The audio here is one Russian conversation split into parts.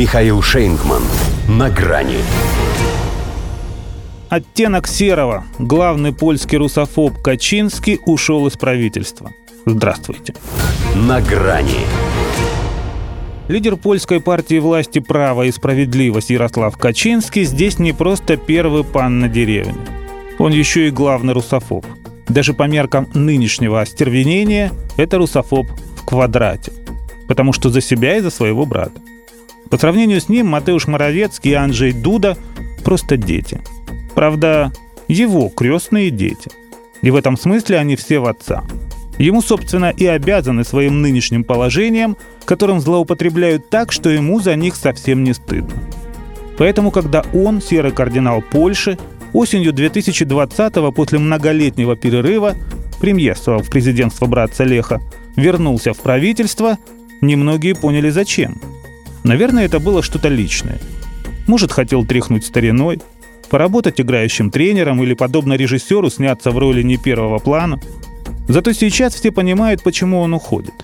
Михаил Шейнгман. На грани. Оттенок серого. Главный польский русофоб Качинский ушел из правительства. Здравствуйте. На грани. Лидер польской партии власти «Право и справедливость» Ярослав Качинский здесь не просто первый пан на деревне. Он еще и главный русофоб. Даже по меркам нынешнего остервенения это русофоб в квадрате. Потому что за себя и за своего брата. По сравнению с ним Матеуш Моровецкий и Анджей Дуда просто дети. Правда, его крестные дети. И в этом смысле они все в отца. Ему, собственно, и обязаны своим нынешним положением, которым злоупотребляют так, что ему за них совсем не стыдно. Поэтому, когда он, серый кардинал Польши, осенью 2020-го после многолетнего перерыва, премьерствовал в президентство братца Леха, вернулся в правительство, немногие поняли зачем. Наверное, это было что-то личное. Может, хотел тряхнуть стариной, поработать играющим тренером или, подобно режиссеру, сняться в роли не первого плана – Зато сейчас все понимают, почему он уходит.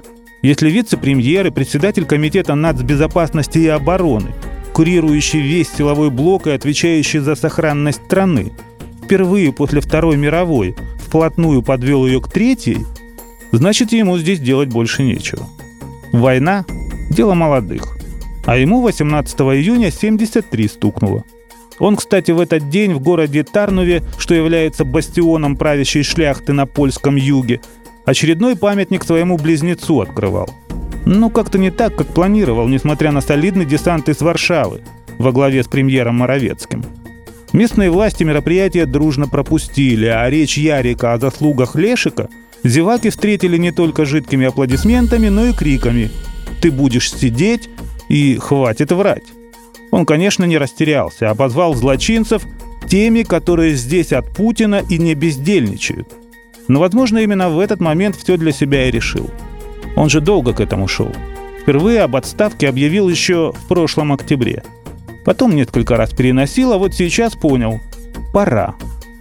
Если вице-премьер и председатель комитета нацбезопасности и обороны, курирующий весь силовой блок и отвечающий за сохранность страны, впервые после Второй мировой вплотную подвел ее к третьей, значит ему здесь делать больше нечего. Война – дело молодых. А ему 18 июня 73 стукнуло – он, кстати, в этот день в городе Тарнуве, что является бастионом правящей шляхты на польском юге, очередной памятник своему близнецу открывал. Ну, как-то не так, как планировал, несмотря на солидный десант из Варшавы во главе с премьером Моровецким. Местные власти мероприятие дружно пропустили, а речь Ярика о заслугах Лешика зеваки встретили не только жидкими аплодисментами, но и криками «Ты будешь сидеть» и «Хватит врать». Он, конечно, не растерялся, обозвал злочинцев теми, которые здесь от Путина и не бездельничают. Но, возможно, именно в этот момент все для себя и решил. Он же долго к этому шел. Впервые об отставке объявил еще в прошлом октябре. Потом несколько раз переносил, а вот сейчас понял – пора.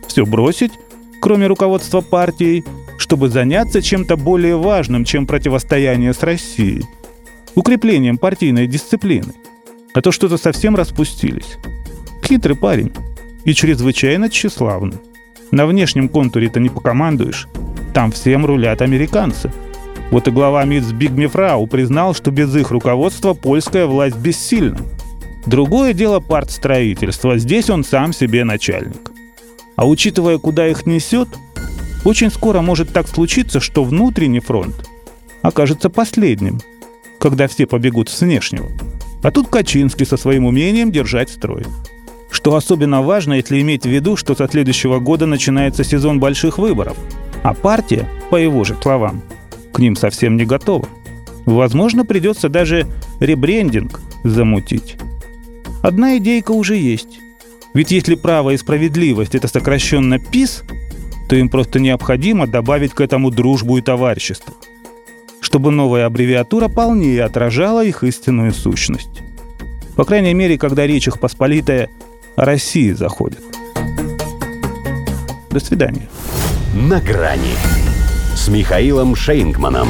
Все бросить, кроме руководства партией, чтобы заняться чем-то более важным, чем противостояние с Россией. Укреплением партийной дисциплины а то что-то совсем распустились. Хитрый парень и чрезвычайно тщеславный. На внешнем контуре-то не покомандуешь. Там всем рулят американцы. Вот и глава МИД Збигмефрау признал, что без их руководства польская власть бессильна. Другое дело партстроительства. Здесь он сам себе начальник. А учитывая, куда их несет, очень скоро может так случиться, что внутренний фронт окажется последним, когда все побегут с внешнего. А тут Качинский со своим умением держать строй. Что особенно важно, если иметь в виду, что со следующего года начинается сезон больших выборов, а партия, по его же словам, к ним совсем не готова. Возможно, придется даже ребрендинг замутить. Одна идейка уже есть. Ведь если право и справедливость – это сокращенно ПИС, то им просто необходимо добавить к этому дружбу и товарищество – чтобы новая аббревиатура полнее отражала их истинную сущность. По крайней мере, когда речь их посполитая о России заходит. До свидания. На грани с Михаилом Шейнгманом.